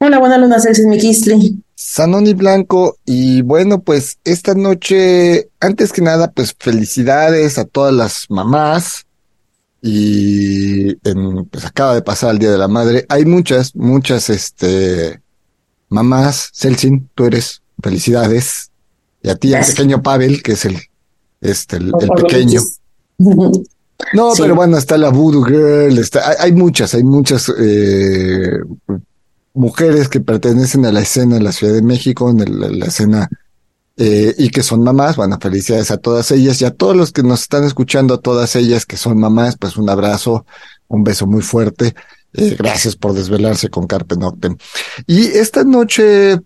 Hola, buena luna, Sexy Mikisli. Sanoni Blanco, y bueno, pues esta noche, antes que nada, pues felicidades a todas las mamás. Y en, pues acaba de pasar el Día de la Madre. Hay muchas, muchas, este, mamás. Celsin, tú eres, felicidades. Y a ti, al pequeño Pavel, que es el, este, el, el pequeño. No, Sí. pero bueno, está la Voodoo Girl, está, hay, hay muchas, hay muchas eh, mujeres que pertenecen a la escena en la Ciudad de México, en la escena, eh, y que son mamás. Bueno, felicidades a todas ellas y a todos los que nos están escuchando, a todas ellas que son mamás, pues un abrazo, un beso muy fuerte. Eh, gracias por desvelarse con Carpe Noctem. Y esta noche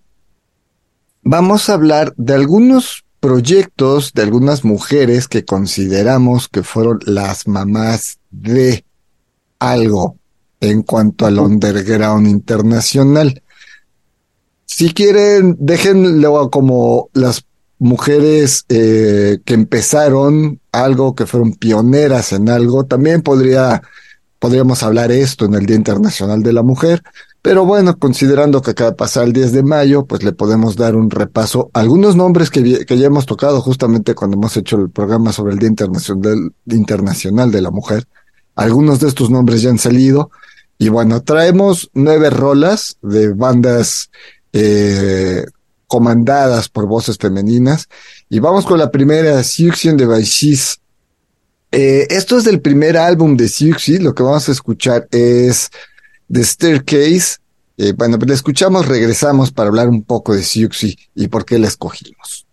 vamos a hablar de algunos proyectos de algunas mujeres que consideramos que fueron las mamás de algo en cuanto al underground internacional. Si quieren, déjenlo como las mujeres eh, que empezaron algo, que fueron pioneras en algo. También podría, podríamos hablar esto en el Día Internacional de la Mujer. Pero bueno, considerando que acaba de pasar el 10 de mayo, pues le podemos dar un repaso a algunos nombres que, que ya hemos tocado justamente cuando hemos hecho el programa sobre el Día Internacional, Internacional de la Mujer. Algunos de estos nombres ya han salido. Y bueno, traemos nueve rolas de bandas eh, comandadas por voces femeninas. Y vamos con la primera, Siouxsie de Baishis. Eh, esto es del primer álbum de Siouxsie. Lo que vamos a escuchar es The Staircase. Eh, bueno, pues la escuchamos, regresamos para hablar un poco de Siouxsie y por qué la escogimos.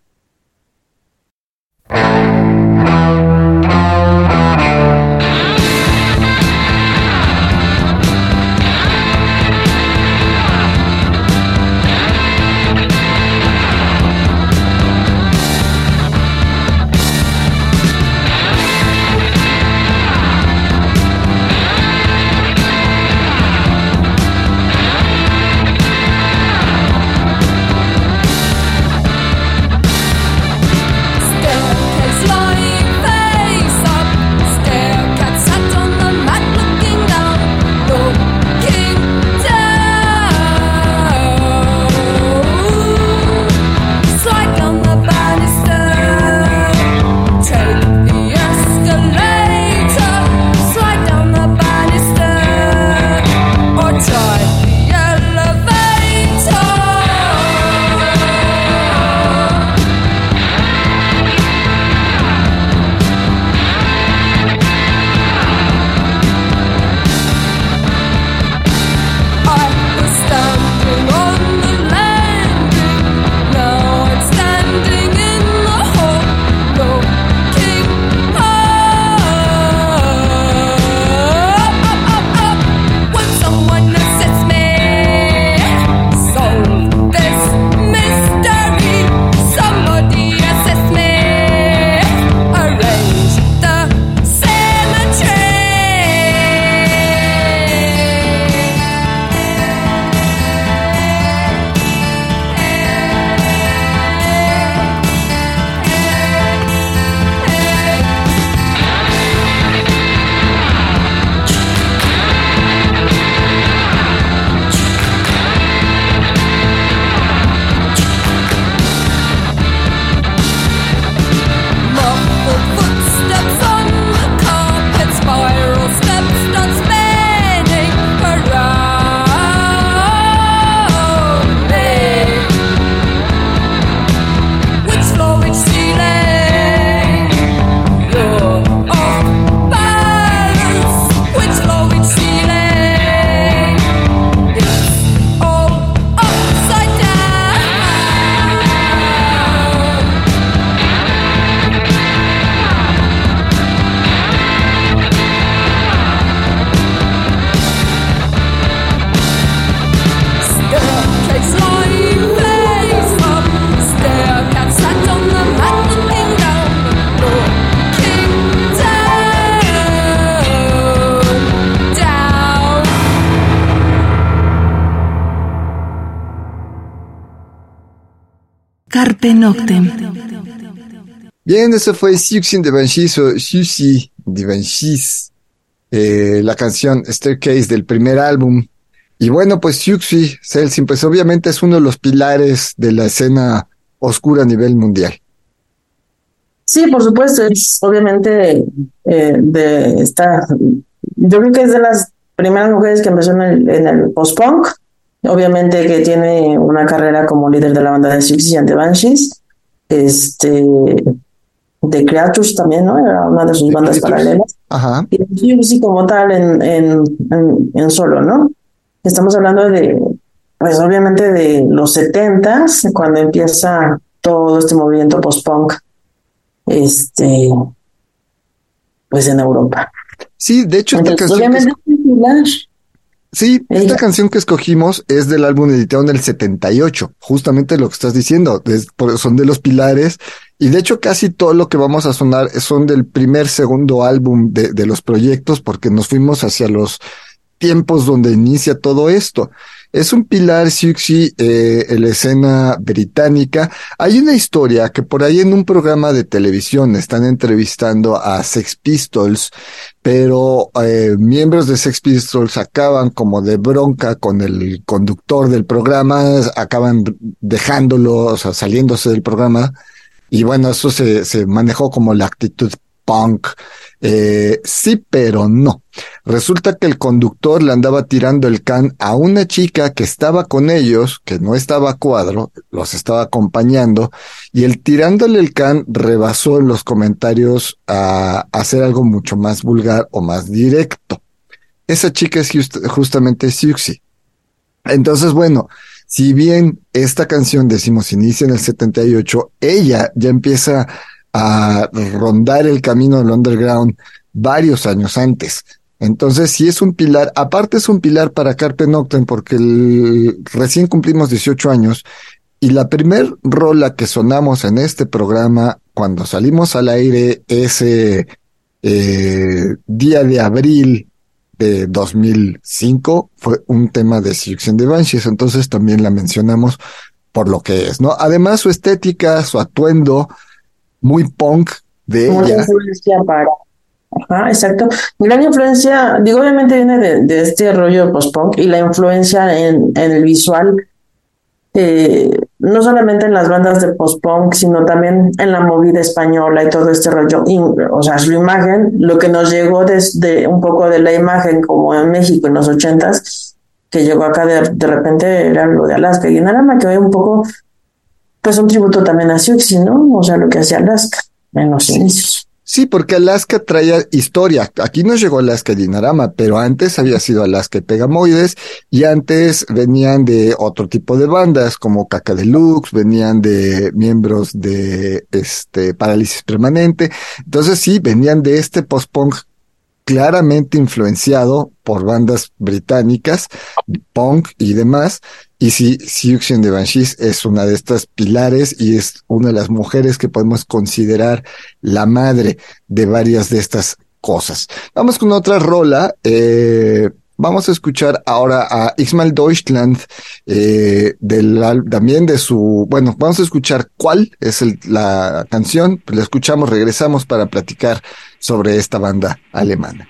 Carpe Noctem. Bien, eso fue Siouxsie de Banshees o Siouxsie de Banshees, eh, la canción Staircase del primer álbum. Y bueno, pues Siouxsie, Celsin, pues obviamente es uno de los pilares de la escena oscura a nivel mundial. Sí, por supuesto, es obviamente eh, de esta, yo creo que es de las primeras mujeres que empezó en el, en el post-punk, obviamente que tiene una carrera como líder de la banda de Siouxsie and the Banshees, este, de Creatures también, ¿no? Era una de sus bandas paralelas. Ajá. Y Siouxsie como tal en, en, en, en solo, ¿no? Estamos hablando de, pues obviamente de los setentas, cuando empieza todo este movimiento post-punk, este, pues en Europa. Sí, de hecho, esta Entonces, canción, que, obviamente es sí, esta canción que escogimos es del álbum editado en el 78, justamente lo que estás diciendo, es- son de los pilares, y de hecho casi todo lo que vamos a sonar son del primer, segundo álbum de, de los proyectos, porque nos fuimos hacia los tiempos donde inicia todo esto. Es un pilar Siouxsie eh, en la escena británica. Hay una historia que por ahí en un programa de televisión están entrevistando a Sex Pistols, pero eh, miembros de Sex Pistols acaban como de bronca con el conductor del programa, acaban dejándolo, o sea, saliéndose del programa. Y bueno, eso se, se manejó como la actitud punk. Eh, sí, pero no. Resulta que el conductor le andaba tirando el can a una chica que estaba con ellos, que no estaba a cuadro, los estaba acompañando, y el tirándole el can rebasó en los comentarios a, hacer algo mucho más vulgar o más directo. Esa chica es just- justamente Siouxsie. Entonces, bueno, si bien esta canción, decimos, inicia en el 78, ella ya empieza a rondar el camino del underground varios años antes. Entonces, sí es un pilar, aparte es un pilar para Carpe Noctem porque el- recién cumplimos 18 años y la primer rola que sonamos en este programa cuando salimos al aire ese eh, día de abril de 2005 fue un tema de Siouxsie and the Banshees, entonces también la mencionamos por lo que es, ¿no? Además su estética, su atuendo muy punk de Mucha ella. influencia para. Ajá, exacto. Gran influencia, digo, obviamente viene de, de este rollo post-punk y la influencia en, en el visual, eh, no solamente en las bandas de post-punk, sino también en la movida española y todo este rollo. Y, o sea, su imagen, lo que nos llegó desde un poco de la imagen, como en México en los ochentas, que llegó acá de, de repente era lo de Alaska y Narama, que ve un poco, pues un tributo también a Siouxsie, ¿no? O sea, lo que hacía Alaska en los inicios. Sí, porque Alaska traía historia. Aquí no llegó Alaska Dinarama, pero antes había sido Alaska y Pegamoides, y antes venían de otro tipo de bandas, como Caca Deluxe, venían de miembros de este Parálisis Permanente. Entonces sí, venían de este post-punk claramente influenciado por bandas británicas, punk y demás. Y sí, Siouxsie and the Banshees es una de estas pilares y es una de las mujeres que podemos considerar la madre de varias de estas cosas. Vamos con otra rola. Eh, vamos a escuchar ahora a Ismael Deutschland, eh, del, también de su, bueno, vamos a escuchar cuál es el- la canción, la escuchamos, regresamos para platicar sobre esta banda alemana.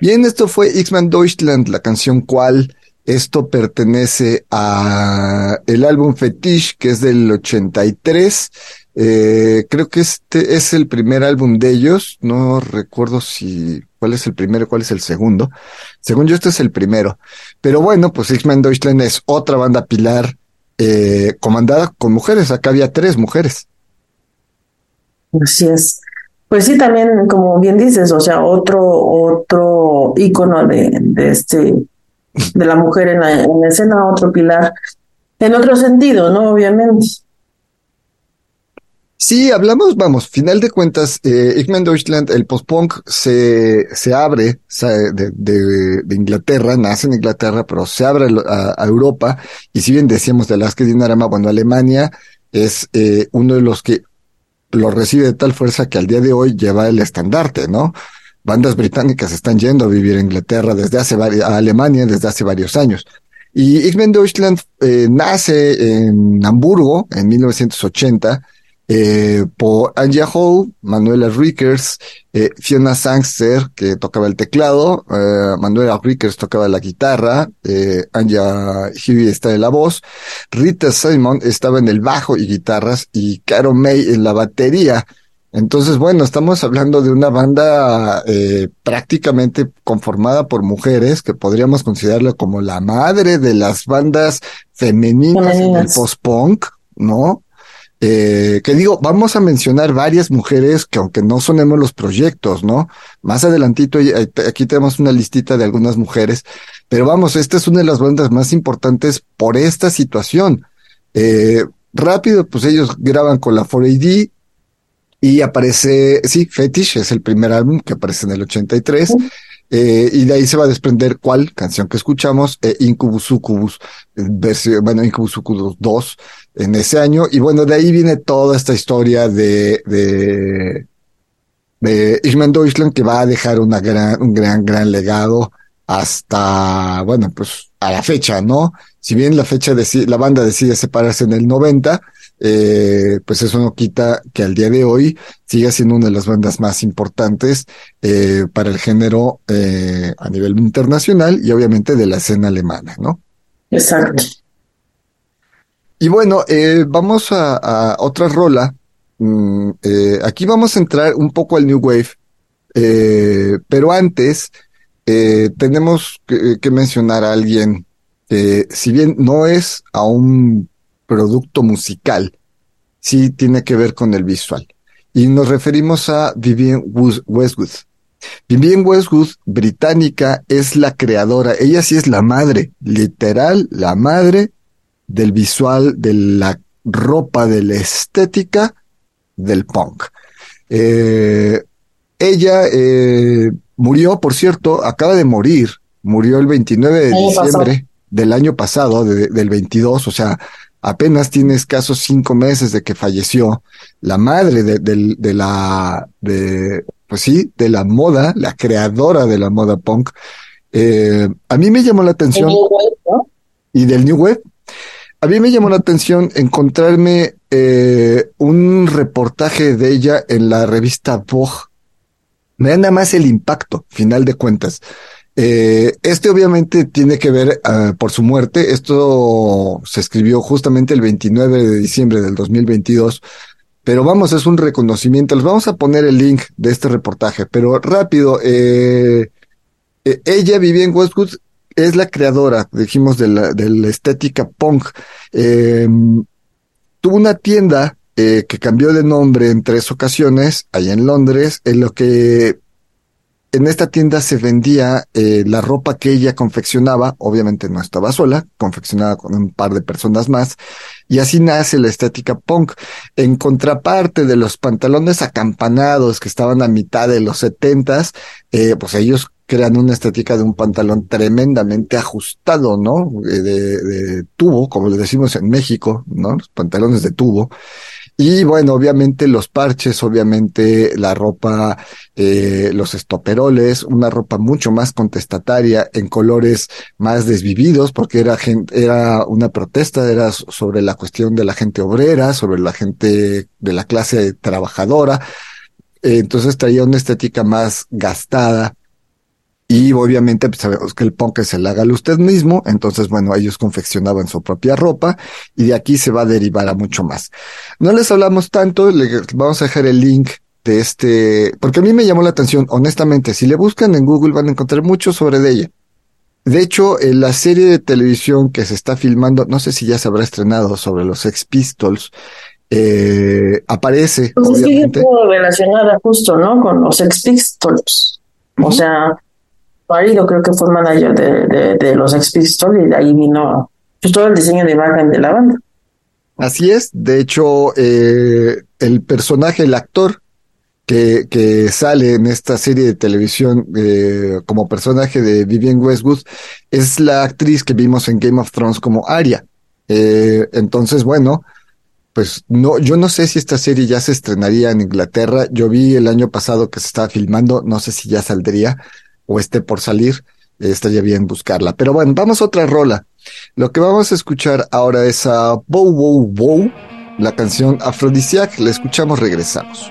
Bien, esto fue X-Men Deutschland, la canción cual esto pertenece a el álbum Fetish, que es del 83. Eh, creo que este es el primer álbum de ellos. No recuerdo si cuál es el primero, cuál es el segundo. Según yo, este es el primero. Pero bueno, pues X-Men Deutschland es otra banda pilar eh, comandada con mujeres. Acá había tres mujeres. Así es. Pues sí, también, como bien dices, o sea, otro, otro ícono de, de este, de la mujer en la, en la escena, otro pilar, en otro sentido, ¿no? Obviamente. Sí, hablamos, vamos, final de cuentas, eh, Deutschland, el post-punk se, se abre de, de, de, Inglaterra, nace en Inglaterra, pero se abre a, a Europa, y si bien decíamos de las que Dinarama, bueno, Alemania es eh, uno de los que lo recibe de tal fuerza que al día de hoy lleva el estandarte, ¿no? Bandas británicas están yendo a vivir a Inglaterra desde hace a Alemania desde hace varios años. Y X-Men Deutschland eh, nace en Hamburgo en 1980 eh, por Anja Hall, Manuela Rickers, eh, Fiona Sangster, que tocaba el teclado, eh, Manuela Rickers tocaba la guitarra, eh, Anja Huey estaba en la voz, Rita Simon estaba en el bajo y guitarras, y Caro May en la batería. Entonces, bueno, estamos hablando de una banda eh, prácticamente conformada por mujeres que podríamos considerarla como la madre de las bandas femeninas, femeninas. en el post-punk, ¿no? Eh, que digo, vamos a mencionar varias mujeres que aunque no sonemos los proyectos, ¿no? Más adelantito, aquí tenemos una listita de algunas mujeres, pero vamos, esta es una de las bandas más importantes por esta situación. Eh, rápido, pues ellos graban con la 4AD y aparece, sí, Fetish es el primer álbum que aparece en el 83. Eh, y de ahí se va a desprender cuál canción que escuchamos, eh, Incubus Succubus, versión, bueno, Incubus Succubus 2 en ese año. Y bueno, de ahí viene toda esta historia de, de, de Ishman Deutschland que va a dejar una gran, un gran, gran legado hasta, bueno, pues a la fecha, ¿no? Si bien la fecha decide, la banda decide separarse en el 90, eh, pues eso no quita que al día de hoy siga siendo una de las bandas más importantes eh, para el género eh, a nivel internacional y obviamente de la escena alemana, ¿no? Exacto. Y bueno, vamos a, a, otra rola. Mm, aquí vamos a entrar un poco al New Wave, pero antes tenemos que, que, mencionar a alguien que, si bien no es aún producto musical, sí tiene que ver con el visual. Y nos referimos a Vivienne Westwood. Vivienne Westwood, británica, es la creadora, ella sí es la madre, literal, la madre del visual, de la ropa, de la estética del punk. Eh, ella eh, murió, por cierto, acaba de morir, murió el 29 de diciembre del año pasado, de, del 22, o sea, apenas tiene escasos cinco meses de que falleció la madre de, de, de, la, de, pues sí, de la moda, la creadora de la moda punk. Eh, a mí me llamó la atención. Wave, ¿no? Y del New Wave. A mí me llamó la atención encontrarme eh, un reportaje de ella en la revista Vogue. Me da nada más el impacto, final de cuentas. Eh, este obviamente tiene que ver uh, por su muerte. Esto se escribió justamente el 29 de diciembre del 2022. Pero vamos, es un reconocimiento. Les vamos a poner el link de este reportaje, pero rápido. Eh, eh, ella vivía en Westwood, es la creadora, dijimos, de la, de la estética punk. Eh, tuvo una tienda que cambió de nombre en tres ocasiones, allá en Londres, en lo que en esta tienda se vendía eh, la ropa que ella confeccionaba, obviamente no estaba sola, confeccionaba con un par de personas más, y así nace la estética punk. En contraparte de los pantalones acampanados que estaban a mitad de los setentas, eh, pues ellos crean una estética de un pantalón tremendamente ajustado, ¿no? De, de, de tubo, como le decimos en México, ¿no? Los pantalones de tubo. Y bueno, obviamente los parches, obviamente la ropa, eh, los estoperoles, una ropa mucho más contestataria en colores más desvividos, porque era, gente, era una protesta, era sobre la cuestión de la gente obrera, sobre la gente de la clase trabajadora. Entonces traía una estética más gastada. Y obviamente pues, sabemos que el punk es el hágalo usted mismo, entonces bueno, ellos confeccionaban su propia ropa y de aquí se va a derivar a mucho más. No les hablamos tanto, le vamos a dejar el link de este, porque a mí me llamó la atención, honestamente, si le buscan en Google van a encontrar mucho sobre de ella. De hecho, en la serie de televisión que se está filmando, no sé si ya se habrá estrenado sobre los Sex Pistols, eh, aparece. Pues obviamente. es que relacionada justo, ¿no? Con los Sex Pistols. O sea, Creo que fue manager de, de, los Sex Pistols y de ahí vino pues, todo el diseño de de la banda. Así es. De hecho, eh, el personaje, el actor que, que sale en esta serie de televisión eh, como personaje de Vivienne Westwood es la actriz que vimos en Game of Thrones como Arya. Eh, entonces, bueno, pues no, yo no sé si esta serie ya se estrenaría en Inglaterra. Yo vi el año pasado que se estaba filmando, no sé si ya saldría o esté por salir. Estaría bien buscarla. Pero bueno, vamos a otra rola. Lo que vamos a escuchar ahora es a Bow Wow Wow, la canción Aphrodisiac. La escuchamos, regresamos.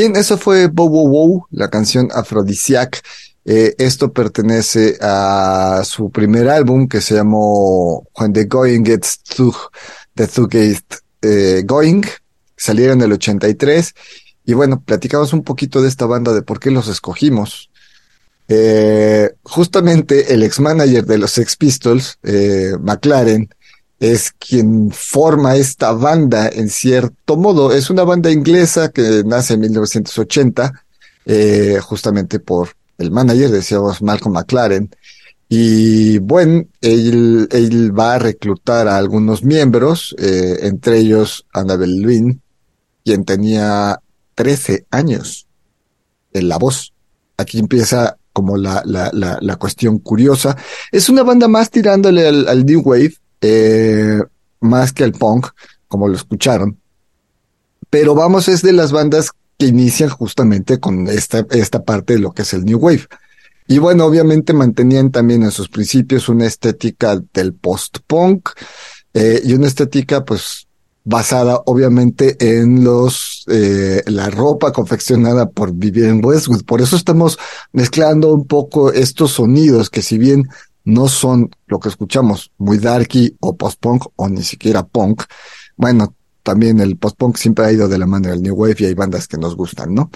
Bien, eso fue Bow Wow Wow, la canción Aphrodisiac. Eh, esto pertenece a su primer álbum que se llamó When the Going Gets to the eh, Going. Salieron en el 83. Y bueno, platicamos un poquito de esta banda, de por qué los escogimos. Eh, justamente el ex manager de los Sex Pistols, McLaren, es quien forma esta banda en cierto modo. Es una banda inglesa que nace en 1980, eh, justamente por el manager, decíamos Malcolm McLaren. Y bueno, él, él va a reclutar a algunos miembros, eh, entre ellos Annabel Lynn, quien tenía 13 años en la voz. Aquí empieza como la, la, la, la cuestión curiosa. Es una banda más tirándole al, al New Wave, eh, más que al punk, como lo escucharon. Pero vamos, es de las bandas que inician justamente con esta, esta parte de lo que es el New Wave. Y bueno, obviamente mantenían también en sus principios una estética del post-punk eh, y una estética pues basada obviamente en los eh, la ropa confeccionada por Vivienne Westwood. Por eso estamos mezclando un poco estos sonidos que si bien no son lo que escuchamos muy darky o post-punk o ni siquiera punk, bueno, también el post-punk siempre ha ido de la mano del New Wave y hay bandas que nos gustan, ¿no?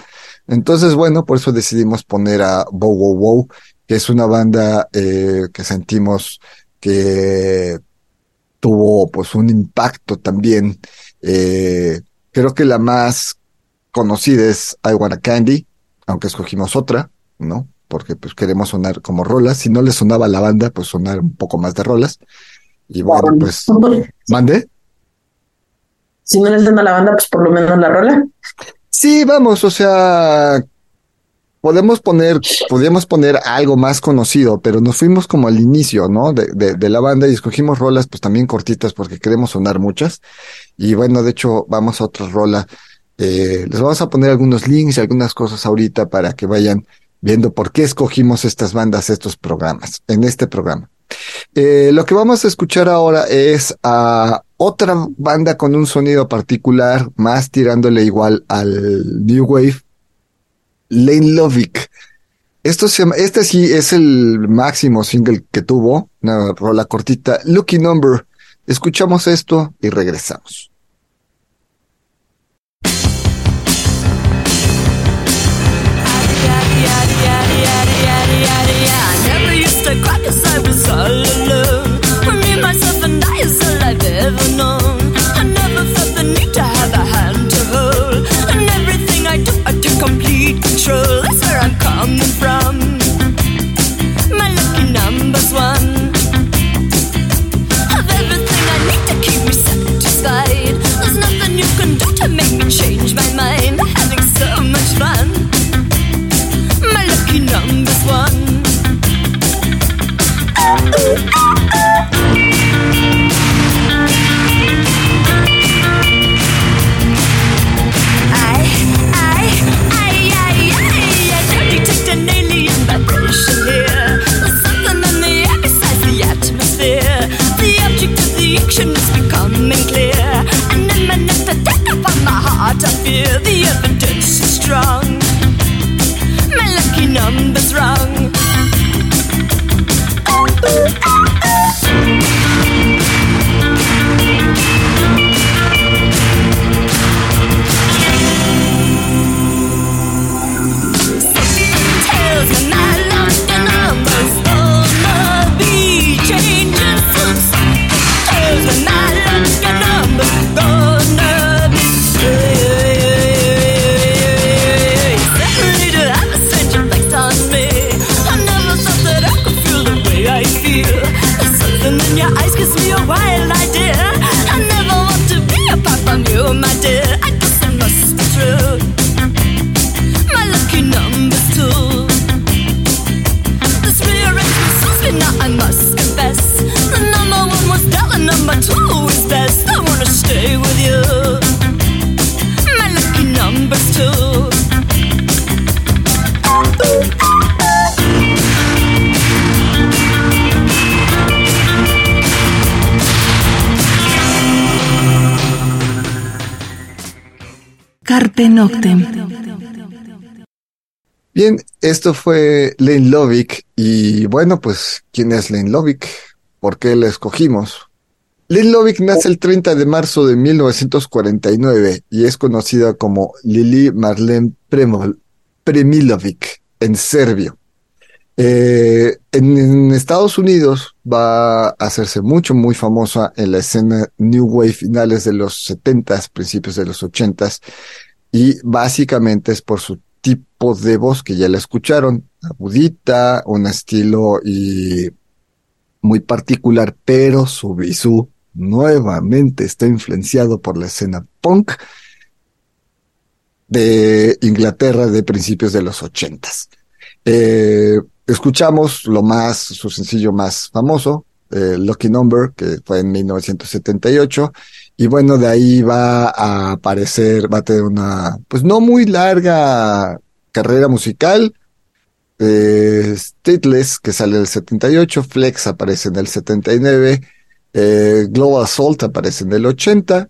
Entonces, bueno, por eso decidimos poner a Bow Wow Wow, que es una banda eh, que sentimos que tuvo pues un impacto también. Eh, creo que la más conocida es I Wanna Candy, aunque escogimos otra, ¿no? Porque pues queremos sonar como rolas. Si no le sonaba a la banda, pues sonar un poco más de rolas. Y bueno, pues, ¿mande? Si no les dan a la banda, pues por lo menos la rola. Sí, vamos, o sea, podemos poner, podríamos poner algo más conocido, pero nos fuimos como al inicio, ¿no? De, de, la banda y escogimos rolas pues también cortitas porque queremos sonar muchas. Y bueno, de hecho, vamos a otra rola. Eh, les vamos a poner algunos links y algunas cosas ahorita para que vayan viendo por qué escogimos estas bandas, estos programas, en este programa. Eh, lo que vamos a escuchar ahora es a otra banda con un sonido particular, más tirándole igual al New Wave, Lane Lovick. Esto se llama, este sí es el máximo single que tuvo, una rola cortita, Lucky Number. Escuchamos esto y regresamos. just a crack as I was all alone. With me, myself, and I is all I've ever known. I never felt the need to have a hand to hold. And everything I do, I do complete control. That's where I'm coming from. My lucky number's one. Of everything I need to keep me satisfied. There's nothing you can do to make me change my mind. I'm having so much fun. My lucky number's one. my heart, I feel the evidence is strong. My lucky number's wrong. Bien, esto fue Lane Lovick y bueno, pues, ¿quién es Lane Lovick? ¿Por qué la escogimos? Lane Lovick nace el 30 de marzo de 1949 y es conocida como Lili Marlene Premilovic en serbio. Eh, en, Estados Unidos va a hacerse mucho, muy famosa en la escena New Wave finales de los 70s, principios de los 80s, y básicamente es por su tipo de voz que ya la escucharon, agudita, un estilo y muy particular, pero su visú nuevamente está influenciado por la escena punk de Inglaterra de principios de los ochentas. Eh, escuchamos lo más, su sencillo más famoso, eh, Lucky Number, que fue en 1978. Y bueno, de ahí va a aparecer, va a tener una, pues no muy larga carrera musical. Eh, Stateless, que sale en el 78, Flex aparece en el 79, eh, Global Assault aparece en el 80,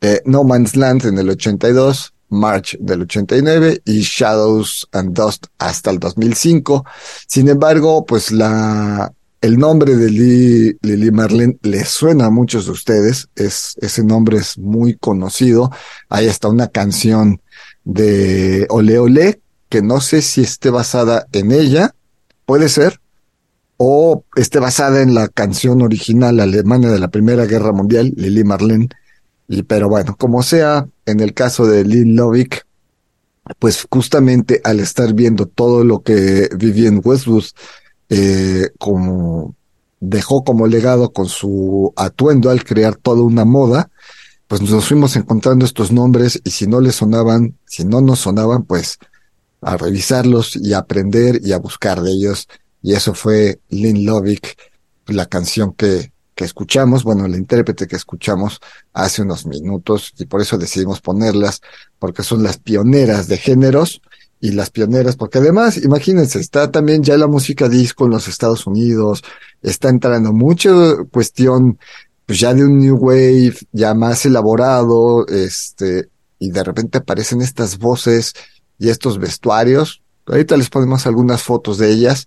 eh, No Man's Land en el 82, March del 89 y Shadows and Dust hasta el 2005. Sin embargo, pues la, el nombre de Lily Marlene le suena a muchos de ustedes. Es, ese nombre es muy conocido. Hay hasta una canción de Ole Ole que no sé si esté basada en ella. Puede ser. O esté basada en la canción original alemana de la Primera Guerra Mundial, Lily Marlene pero bueno, como sea, en el caso de Lynn Lovick, pues justamente al estar viendo todo lo que Vivian Westwood eh, como dejó como legado con su atuendo al crear toda una moda, pues nos fuimos encontrando estos nombres y si no les sonaban, si no nos sonaban, pues a revisarlos y a aprender y a buscar de ellos. Y eso fue Lynn Lovick, la canción que, que escuchamos, bueno, la intérprete que escuchamos hace unos minutos y por eso decidimos ponerlas, porque son las pioneras de géneros y las pioneras, porque además, imagínense, está también ya la música disco en los Estados Unidos, está entrando mucha cuestión, pues ya de un new wave, ya más elaborado, este, y de repente aparecen estas voces y estos vestuarios. Ahorita les ponemos algunas fotos de ellas,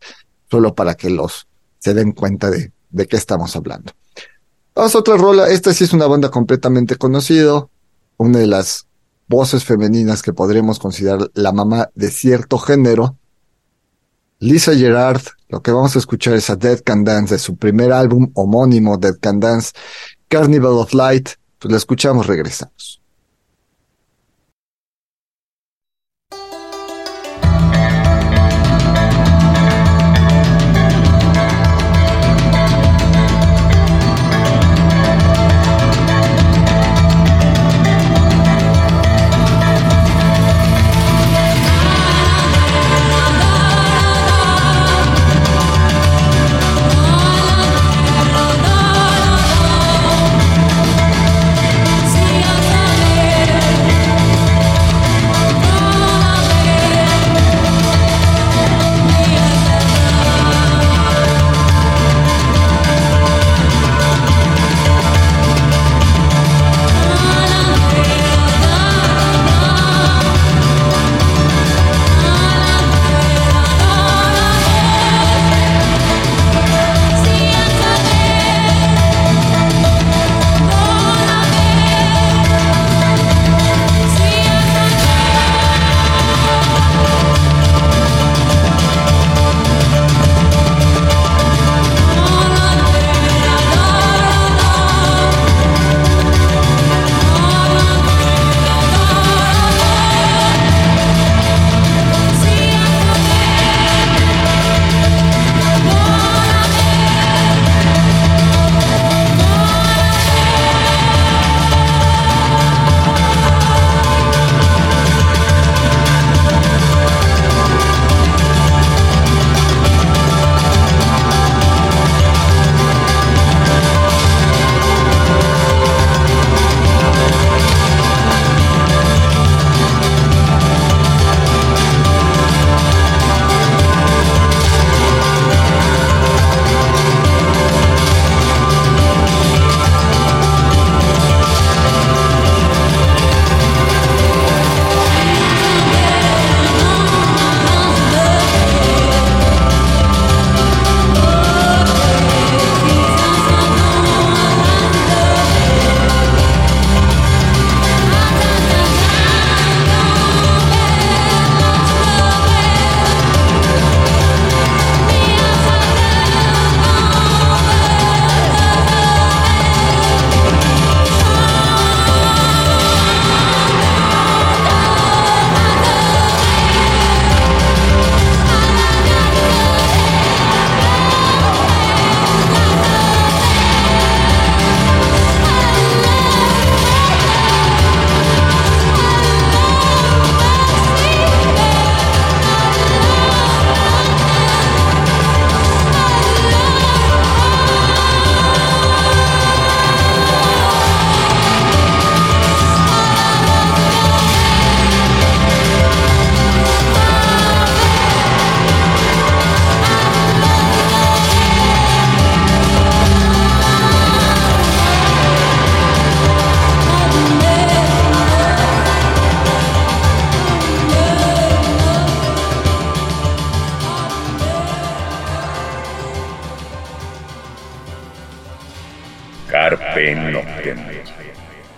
solo para que los se den cuenta de, de qué estamos hablando. Vamos a otra rola. Esta sí es una banda completamente conocida. Una de las voces femeninas que podríamos considerar la mamá de cierto género. Lisa Gerard. Lo que vamos a escuchar es a Dead Can Dance de su primer álbum homónimo, Dead Can Dance, Carnival of Light. Pues la escuchamos, regresamos.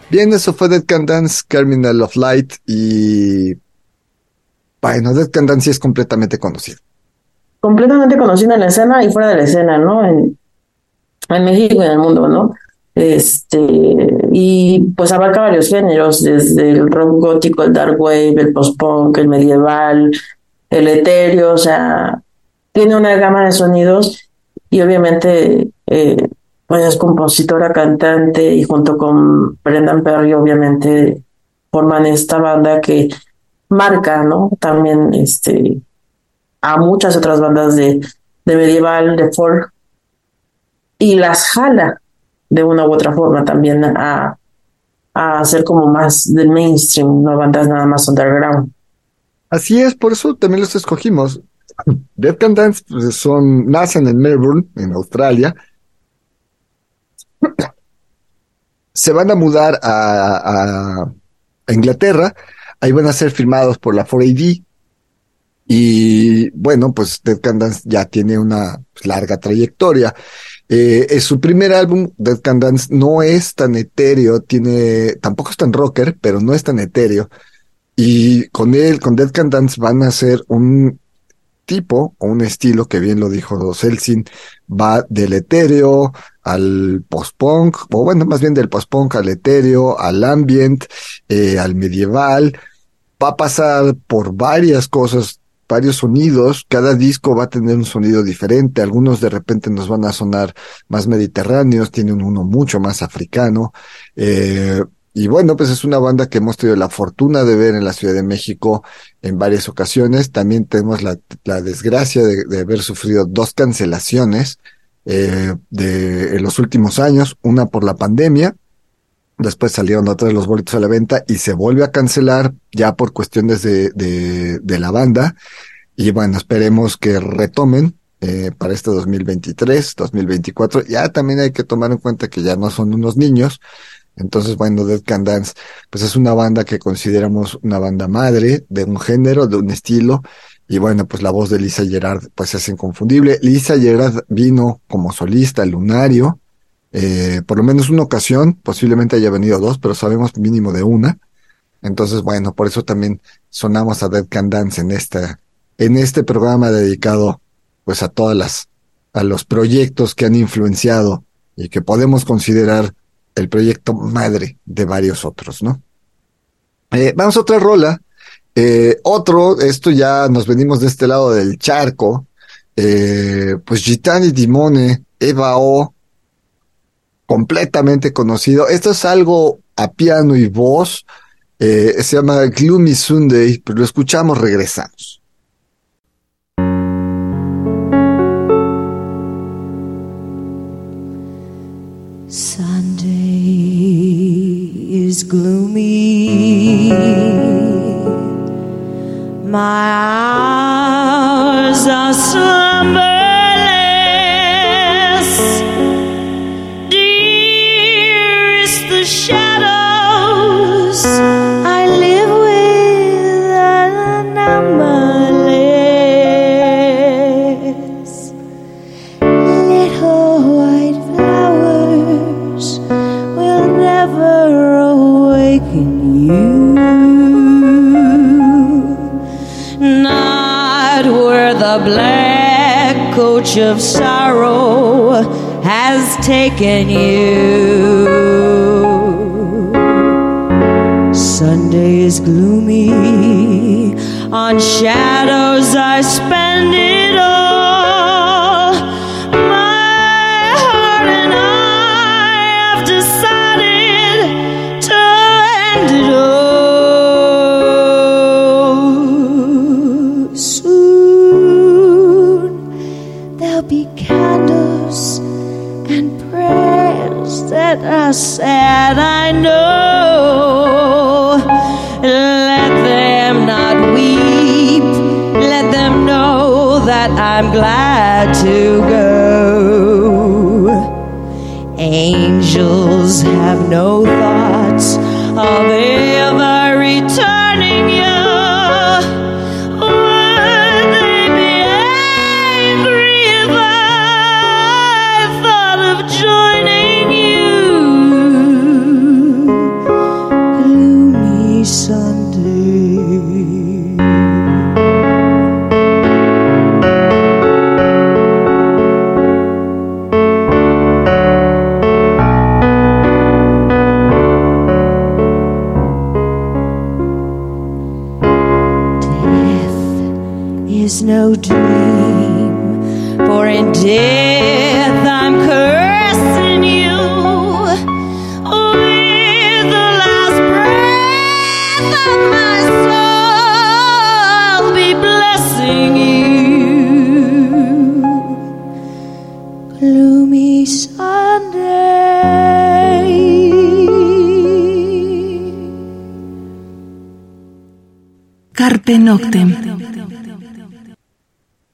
Bien, eso fue Dead Can Dance, Terminal of Light y... Bueno, Dead Can Dance es completamente conocido. Completamente conocido en la escena y fuera de la escena, ¿no? En, en México y en el mundo, ¿no? Este, y pues abarca varios géneros, desde el rock gótico, el dark wave, el post-punk, el medieval, el etéreo, o sea, tiene una gama de sonidos y obviamente eh, pues es compositora, cantante y junto con Brendan Perry obviamente forman esta banda que marca, ¿no? También este a muchas otras bandas de, de medieval, de folk y las jala de una u otra forma también a, a hacer como más del mainstream, no bandas nada más underground. Así es, por eso también los escogimos. Dead Can Dance pues, son, nacen en Melbourne, en Australia. Se van a mudar a, Inglaterra. Ahí van a ser firmados por la 4AD. Y bueno, pues Dead Can Dance ya tiene una larga trayectoria. Eh, es su primer álbum, Dead Can Dance, no es tan etéreo, tiene, tampoco es tan rocker, pero no es tan etéreo. Y con él, con Dead Can Dance, van a hacer un tipo o un estilo que bien lo dijo Celsin, va del etéreo al post-punk, o bueno, más bien del post-punk al etéreo, al ambient, eh, al medieval. Va a pasar por varias cosas varios sonidos, cada disco va a tener un sonido diferente, algunos de repente nos van a sonar más mediterráneos, tienen uno mucho más africano, eh, y bueno, pues es una banda que hemos tenido la fortuna de ver en la Ciudad de México en varias ocasiones, también tenemos la, la desgracia de, haber sufrido dos cancelaciones eh, de, en los últimos años, una por la pandemia, Después salieron otros de los boletos a la venta y se vuelve a cancelar ya por cuestiones de, de, de la banda. Y bueno, esperemos que retomen eh, para este 2023, 2024. Ya también hay que tomar en cuenta que ya no son unos niños. Entonces, bueno, Dead Can Dance, pues es una banda que consideramos una banda madre de un género, de un estilo. Y bueno, pues la voz de Lisa Gerard, pues es inconfundible. Lisa Gerard vino como solista, lunario, eh, por lo menos una ocasión, posiblemente haya venido dos, pero sabemos mínimo de una. Entonces, bueno, por eso también sonamos a Dead Can Dance en esta, en este programa dedicado, pues, a todas las, a los proyectos que han influenciado y que podemos considerar el proyecto madre de varios otros, ¿no? Eh, vamos a otra rola. Eh, otro, esto ya nos venimos de este lado del charco. Eh, pues Gitani Dimone, Eva O, completamente conocido. Esto es algo a piano y voz. Se llama Gloomy Sunday, pero lo escuchamos, regresamos. My of sorrow has taken you. Sunday is gloomy, on shadows I spend it all. Noctem.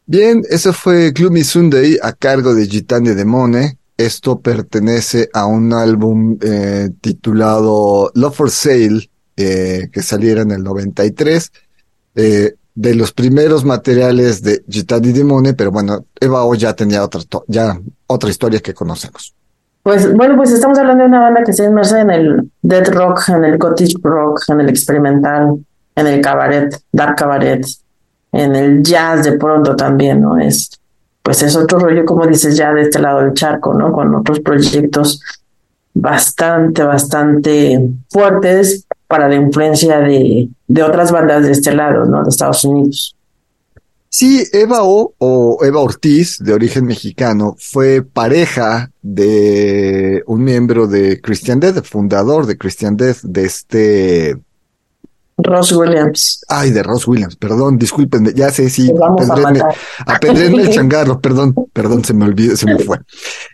Bien, eso fue Gloomy Sunday a cargo de Gitane Demone. Esto pertenece a un álbum eh, titulado Love for Sale, eh, que saliera en el 93. eh, de los primeros materiales de Gitane Demone, pero bueno, Eva O ya tenía otra, ya otra historia que conocemos. Pues bueno, pues estamos hablando de una banda que se inmersa en el death rock, en el gothic rock, en el experimental, en el cabaret, dark cabaret, en el jazz de pronto también, ¿no? Es, pues es otro rollo, como dices, ya de este lado del charco, ¿no? Con otros proyectos bastante, bastante fuertes para la influencia de, de otras bandas de este lado, ¿no? De Estados Unidos. Sí, Eva O o Eva Ortiz, de origen mexicano, fue pareja de un miembro de Christian Death, fundador de Christian Death, de este, Ross Williams. ay, de Ross Williams, perdón, discúlpenme, ya sé, sí, Te vamos a apedréenme, matar. apedréenme el changarro, perdón, perdón, se me olvidó, se me fue.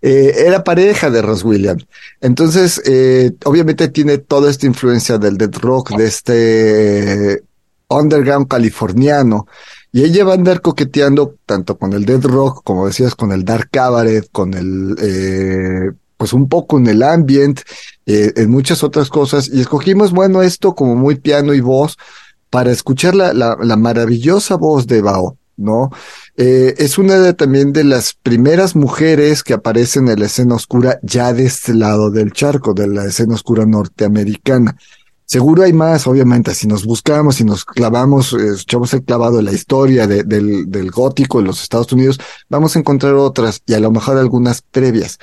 Eh, era pareja de Ross Williams. Entonces, eh, obviamente tiene toda esta influencia del death rock, de este underground californiano. Y ella va a andar coqueteando tanto con el death rock, como decías, con el dark cabaret, con el, eh, pues un poco en el ambient, eh, en muchas otras cosas. Y escogimos, bueno, esto como muy piano y voz para escuchar la, la, la maravillosa voz de Bao, ¿no? Eh, es una de, también de las primeras mujeres que aparecen en la escena oscura ya de este lado del charco, de la escena oscura norteamericana. Seguro hay más, obviamente, si nos buscamos, si nos clavamos, eh, echamos el clavado en la historia de- del, del gótico en los Estados Unidos, vamos a encontrar otras y a lo mejor algunas previas.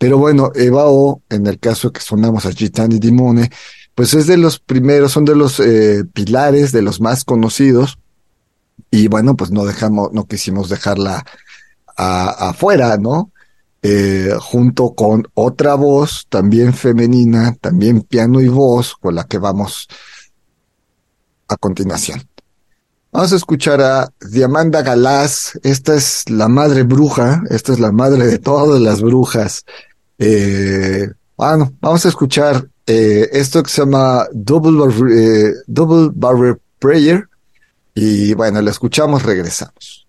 Pero bueno, Eva O, en el caso que sonamos a Gitani Dimone, pues es de los primeros, son de los eh, pilares, de los más conocidos. Y bueno, pues no dejamos, no quisimos dejarla afuera, ¿no? Eh, junto con otra voz también femenina, también piano y voz, con la que vamos a continuación. Vamos a escuchar a Diamanda Galás. Esta es la madre bruja, esta es la madre de todas las brujas. Eh, bueno, vamos a escuchar eh, esto que se llama Double, Bar- eh, Double Barrel Prayer. Y bueno, lo escuchamos, regresamos.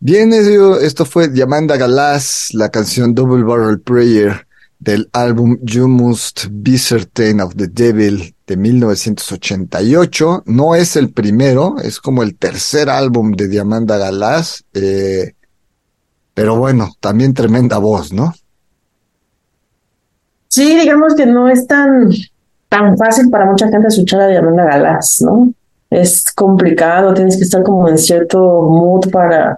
Bien, esto fue Diamanda Galas, la canción Double Barrel Prayer del álbum You Must Be Certain of the Devil de 1988. No es el primero, es como el tercer álbum de Diamanda Galas, eh, pero bueno, también tremenda voz, ¿no? Sí, digamos que no es tan, tan fácil para mucha gente escuchar a Diamanda Galás, ¿no? Es complicado, tienes que estar como en cierto mood para,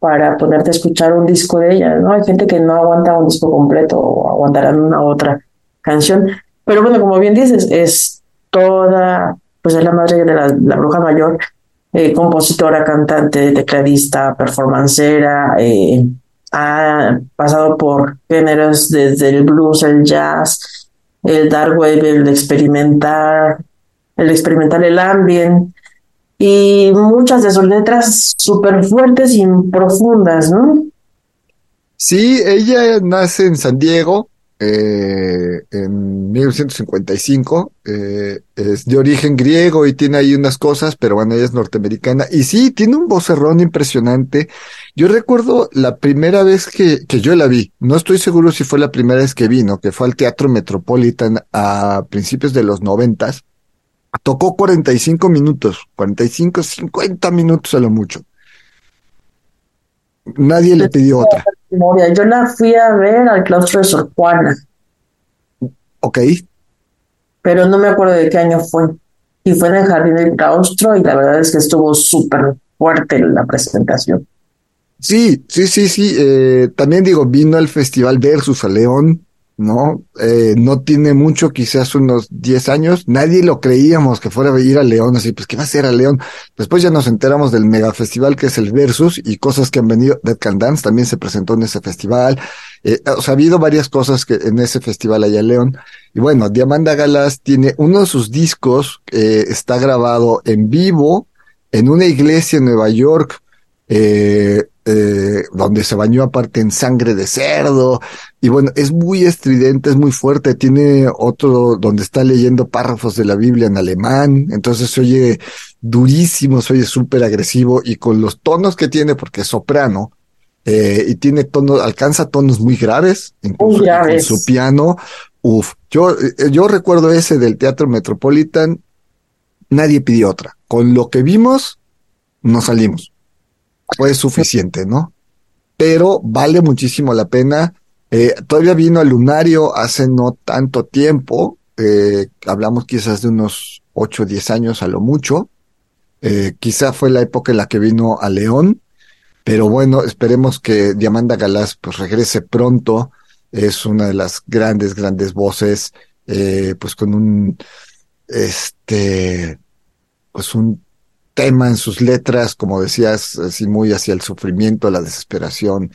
para ponerte a escuchar un disco de ella, ¿no? Hay gente que no aguanta un disco completo o aguantarán una otra canción. Pero bueno, como bien dices, es toda, pues es la madre de la, bruja mayor, eh, compositora, cantante, tecladista, performancera, eh, ha pasado por géneros desde el blues, el jazz, el dark wave, el experimental, el experimental, el ambient, y muchas de sus letras súper fuertes y profundas, ¿no? Sí, ella nace en San Diego eh, en 1955. eh, es de origen griego y tiene ahí unas cosas, pero bueno, ella es norteamericana. Y sí, tiene un vocerrón impresionante. Yo recuerdo la primera vez que, que yo la vi. No estoy seguro si fue la primera vez que vino, que fue al Teatro Metropolitan a principios de los noventas. Tocó 45 minutos, 45, 50 minutos a lo mucho. Nadie le pidió otra. Yo la fui a ver al claustro de Sor Juana, Ok. pero no me acuerdo de qué año fue. Y fue en el jardín del claustro y la verdad es que estuvo súper fuerte la presentación. Sí, sí, sí, sí. eh, también digo, vino al Festival Versus a León, ¿no? Eh, no tiene mucho, quizás unos 10 años. Nadie lo creíamos que fuera a ir a León, así, pues, ¿qué va a hacer a León? Después ya nos enteramos del mega festival que es el Versus y cosas que han venido. Dead Can Dance también se presentó en ese festival. Eh, ha habido varias cosas que en ese festival allá en León. Y bueno, Diamanda Galas tiene uno de sus discos, eh, está grabado en vivo en una iglesia en Nueva York. Eh, eh, donde se bañó aparte en sangre de cerdo, y bueno, es muy estridente, es muy fuerte, tiene otro donde está leyendo párrafos de la Biblia en alemán, entonces se oye durísimo, se oye súper agresivo, y con los tonos que tiene, porque es soprano, eh, y tiene tonos, alcanza tonos muy graves, incluso Muy graves. con su piano, Uf, yo, eh, yo recuerdo ese del Teatro Metropolitan, nadie pidió otra. Con lo que vimos, nos salimos. Fue suficiente, ¿no? Pero vale muchísimo la pena. Eh, todavía vino al Lunario hace no tanto tiempo, eh, hablamos quizás de unos 8 o 10 años a lo mucho. Eh, quizá fue la época en la que vino a León, pero bueno, esperemos que Diamanda Galás pues regrese pronto. Es una de las grandes, grandes voces, pues con un, este, pues un tema en sus letras, como decías, así muy hacia el sufrimiento, la desesperación,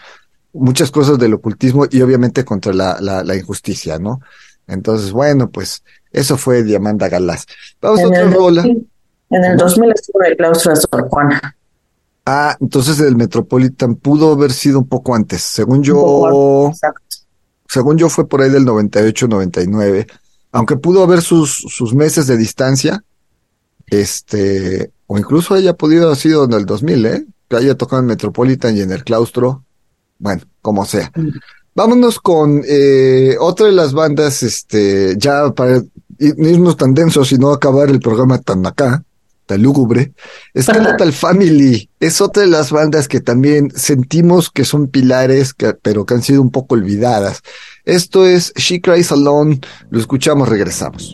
muchas cosas del ocultismo y obviamente contra la, la, la injusticia, ¿no? Entonces, bueno, pues eso fue Diamanda Galás. Vamos a otra rola. 2000 en el 2000 estuvo en el claustro de Sor Juana. Ah, entonces el Metropolitan pudo haber sido un poco antes. Según yo, exacto. según yo fue por ahí del 98, 99. Aunque pudo haber sus, sus meses de distancia, este, o incluso haya podido haber sido en el 2000, ¿eh? Que haya tocado en Metropolitan y en el claustro. Bueno, como sea. Vámonos con eh, otra de las bandas, este, ya para ir- no irnos tan densos y no acabar el programa tan acá, tan lúgubre. Skeletal Family es otra de las bandas que también sentimos que son pilares, que- pero que han sido un poco olvidadas. Esto es She Cries Alone, lo escuchamos, regresamos.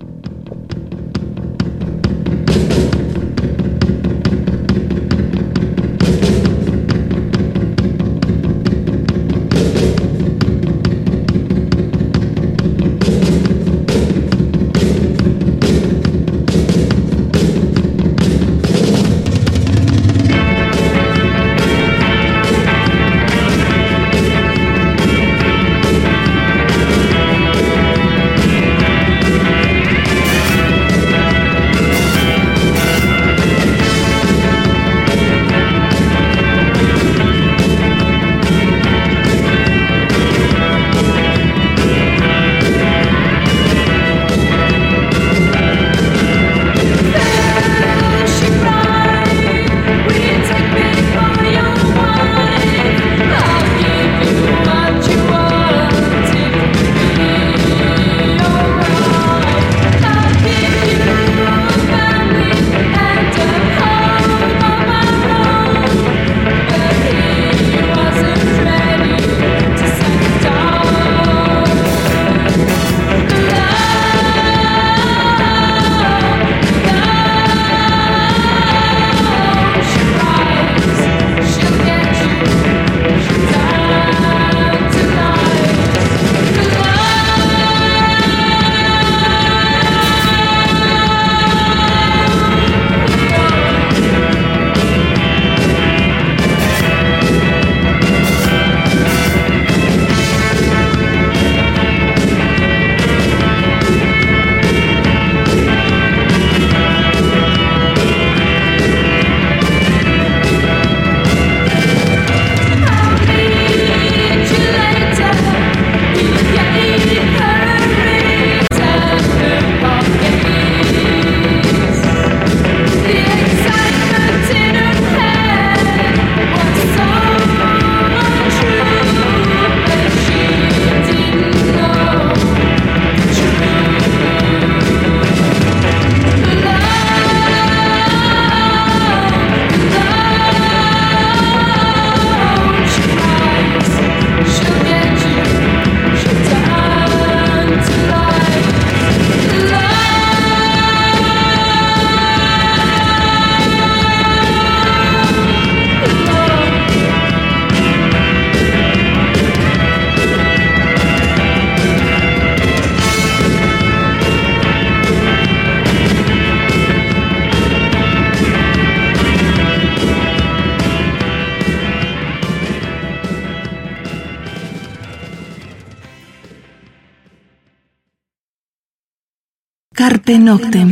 Noctem.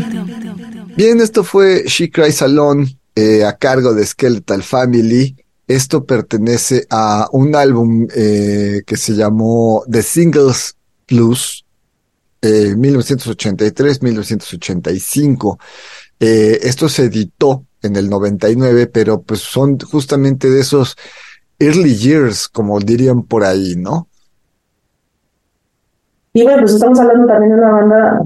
Bien, esto fue She Cries Alone eh, a cargo de Skeletal Family. Esto pertenece a un álbum eh, que se llamó The Singles Plus, eh, 1983-1985. Eh, esto se editó en el 99, pero pues son justamente de esos early years, como dirían por ahí, ¿no? Y bueno, pues estamos hablando también de una banda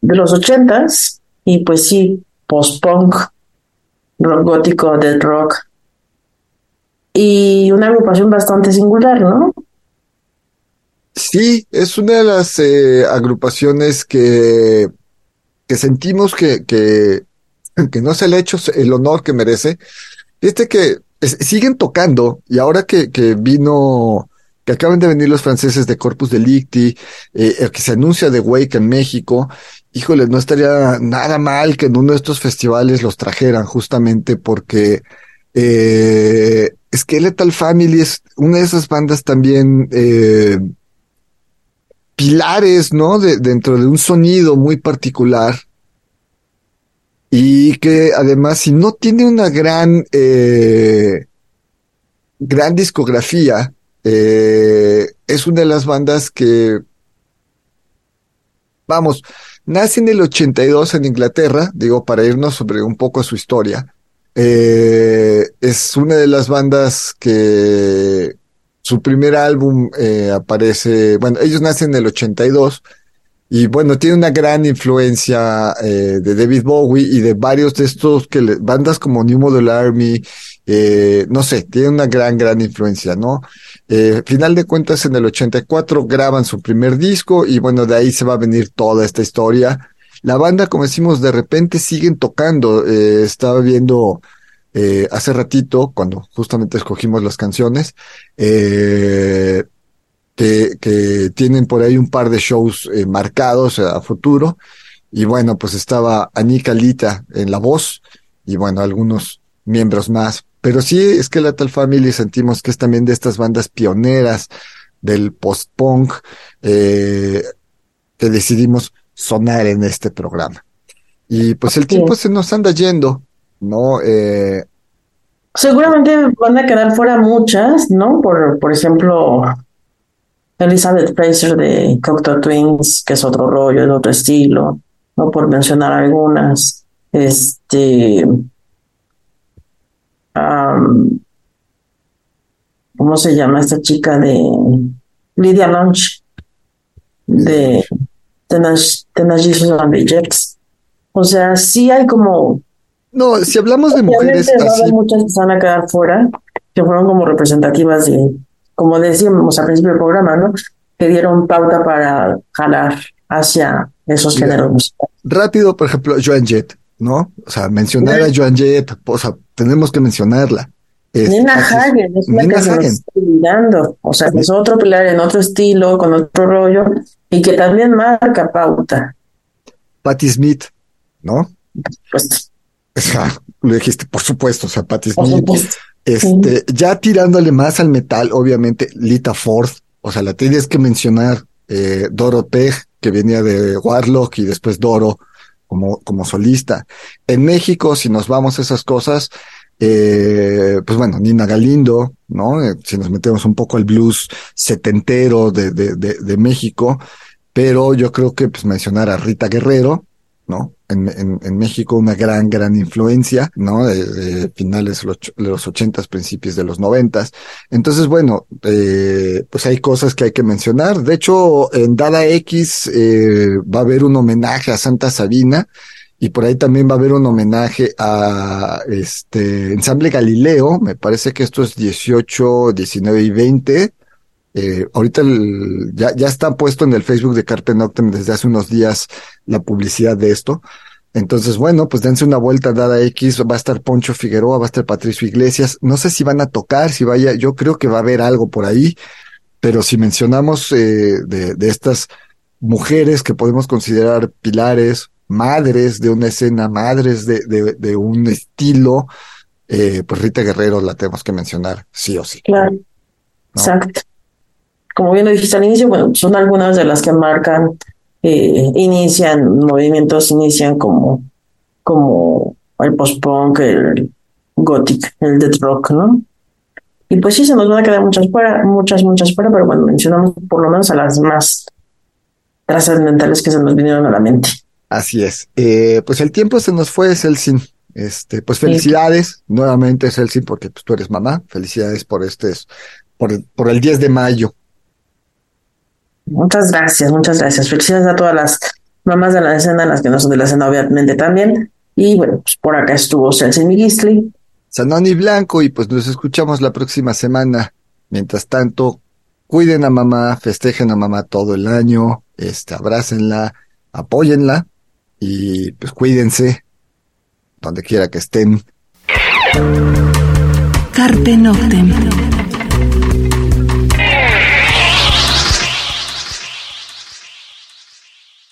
de los ochentas, y pues sí, post-punk, rock gótico, dead rock, y una agrupación bastante singular, ¿no? Sí, es una de las eh, agrupaciones que, que sentimos que, que, no se le ha hecho el honor que merece. Fíjate que siguen tocando y ahora que, que vino, que acaban de venir los franceses de Corpus Delicti, eh, que se anuncia de Wake en México, híjole, no estaría nada mal que en uno de estos festivales los trajeran justamente porque eh, Skeletal Family es una de esas bandas también eh, pilares, ¿no? De, dentro de un sonido muy particular y que además si no tiene una gran eh, gran discografía eh, es una de las bandas que vamos nace en el 82 en Inglaterra digo para irnos sobre un poco su historia. Eh, es una de las bandas que su primer álbum eh, aparece bueno ellos nacen en el 82 y bueno, tiene una gran influencia eh, de David Bowie y de varios de estos que le- bandas como New Model Army, eh, no sé, tiene una gran, gran influencia, ¿no? Eh, final de cuentas, en el 84 graban su primer disco y bueno, de ahí se va a venir toda esta historia. La banda, como decimos, de repente siguen tocando. Eh, estaba viendo eh, hace ratito, cuando justamente escogimos las canciones, eh, que, que tienen por ahí un par de shows eh, marcados a futuro. Y bueno, pues estaba Anika Lita en la voz y bueno, algunos miembros más. Pero sí, Skeletal Family sentimos que es también de estas bandas pioneras del post-punk eh, que decidimos sonar en este programa. Y pues el tiempo es. se nos anda yendo, ¿no? Eh, Seguramente van a quedar fuera muchas, ¿no? Por, por ejemplo, Elizabeth Fraser de Cocteau Twins, que es otro rollo, es otro estilo, ¿no? Por mencionar algunas. Este. ¿Cómo se llama esta chica de Lydia Lunch? De the Jets. O sea, sí hay como no, si hablamos de mujeres así, muchas que se van a quedar fuera, que fueron como representativas de, como decíamos al principio del programa, ¿no? Que dieron pauta para jalar hacia esos géneros musicales. rápido, por ejemplo, Joan Jett, ¿no? O sea, mencionar a Joan Jett, o sea, tenemos que mencionarla. Este, Nina Patis- Hagen es una Nina que nos Hagen. está o sea, que es otro pilar en otro estilo, con otro rollo, y que también marca pauta. Patti Smith, ¿no? Pues, O sea, lo dijiste, por supuesto, o sea, Patti Smith. Este, ya tirándole más al metal, obviamente, Lita Ford, o sea, la tienes que mencionar, eh, Doro que venía de Warlock y después Doro como, como solista. En México, si nos vamos a esas cosas, eh, pues bueno, Nina Galindo, ¿no? Eh, si nos metemos un poco al blues setentero de, de, de, de México, pero yo creo que pues mencionar a Rita Guerrero, ¿no? En, en, en México una gran, gran influencia, ¿no? De, de finales de los, ochentas, principios de los noventas. Entonces, bueno, eh, pues hay cosas que hay que mencionar. De hecho, en Dada X eh, va a haber un homenaje a Santa Sabina y por ahí también va a haber un homenaje a este Ensamble Galileo. Me parece que esto es 18, 19 y 20. Eh, ahorita el- ya, ya está puesto en el Facebook de Carpe Noctem desde hace unos días la publicidad de esto. Entonces, bueno, pues dense una vuelta Dada X, va a estar Poncho Figueroa, va a estar Patricio Iglesias. No sé si van a tocar, si vaya, yo creo que va a haber algo por ahí, pero si mencionamos eh, de, de estas mujeres que podemos considerar pilares, madres de una escena, madres de, de, de un estilo, eh, pues Rita Guerrero la tenemos que mencionar, sí o sí. Claro, exacto. Como bien lo dijiste al inicio, bueno, son algunas de las que marcan, eh, inician movimientos, inician como, como el post-punk, el gothic, el death rock, ¿no? Y pues sí, se nos van a quedar muchas fuera, muchas, muchas fuera, pero bueno, mencionamos por lo menos a las más trascendentales que se nos vinieron a la mente. Así es. Eh, pues el tiempo se nos fue, Celsin. Este, pues felicidades nuevamente, Celsin, porque pues, tú eres mamá. Felicidades por este, por, por el 10 de mayo. Muchas gracias, muchas gracias. Felicidades a todas las mamás de la escena, las que no son de la escena, obviamente también. Y bueno, pues por acá estuvo Celsin Miguisli. Sanoni Blanco y pues nos escuchamos la próxima semana. Mientras tanto, cuiden a mamá, festejen a mamá todo el año, este, abrácenla, apóyenla y pues cuídense donde quiera que estén. Carpe Noctem.